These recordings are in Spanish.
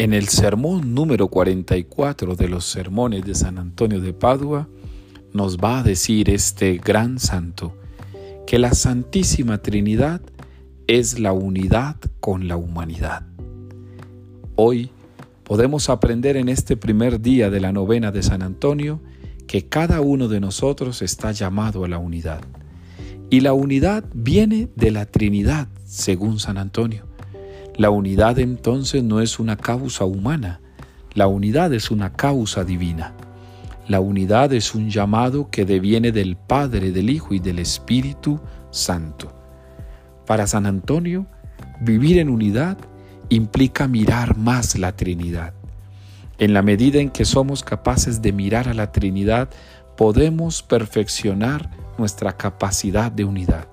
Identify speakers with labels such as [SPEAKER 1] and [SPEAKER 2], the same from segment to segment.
[SPEAKER 1] En el sermón número 44 de los sermones de San Antonio de Padua, nos va a decir este gran santo que la Santísima Trinidad es la unidad con la humanidad. Hoy podemos aprender en este primer día de la novena de San Antonio que cada uno de nosotros está llamado a la unidad. Y la unidad viene de la Trinidad, según San Antonio. La unidad entonces no es una causa humana, la unidad es una causa divina. La unidad es un llamado que deviene del Padre, del Hijo y del Espíritu Santo. Para San Antonio, vivir en unidad implica mirar más la Trinidad. En la medida en que somos capaces de mirar a la Trinidad, podemos perfeccionar nuestra capacidad de unidad.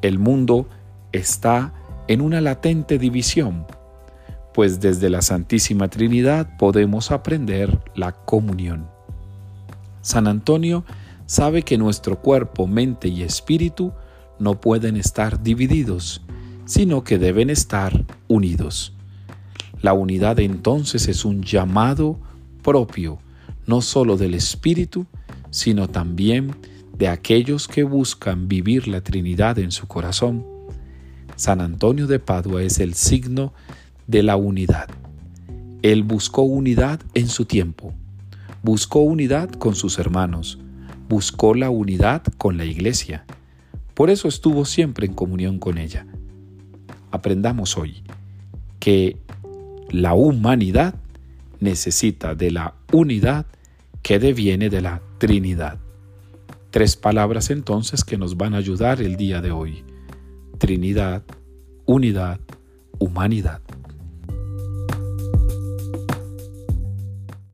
[SPEAKER 1] El mundo está en una latente división, pues desde la Santísima Trinidad podemos aprender la comunión. San Antonio sabe que nuestro cuerpo, mente y espíritu no pueden estar divididos, sino que deben estar unidos. La unidad entonces es un llamado propio, no solo del espíritu, sino también de aquellos que buscan vivir la Trinidad en su corazón San Antonio de Padua es el signo de la unidad. Él buscó unidad en su tiempo, buscó unidad con sus hermanos, buscó la unidad con la iglesia. Por eso estuvo siempre en comunión con ella. Aprendamos hoy que la humanidad necesita de la unidad que deviene de la Trinidad. Tres palabras entonces que nos van a ayudar el día de hoy. Trinidad, unidad, humanidad.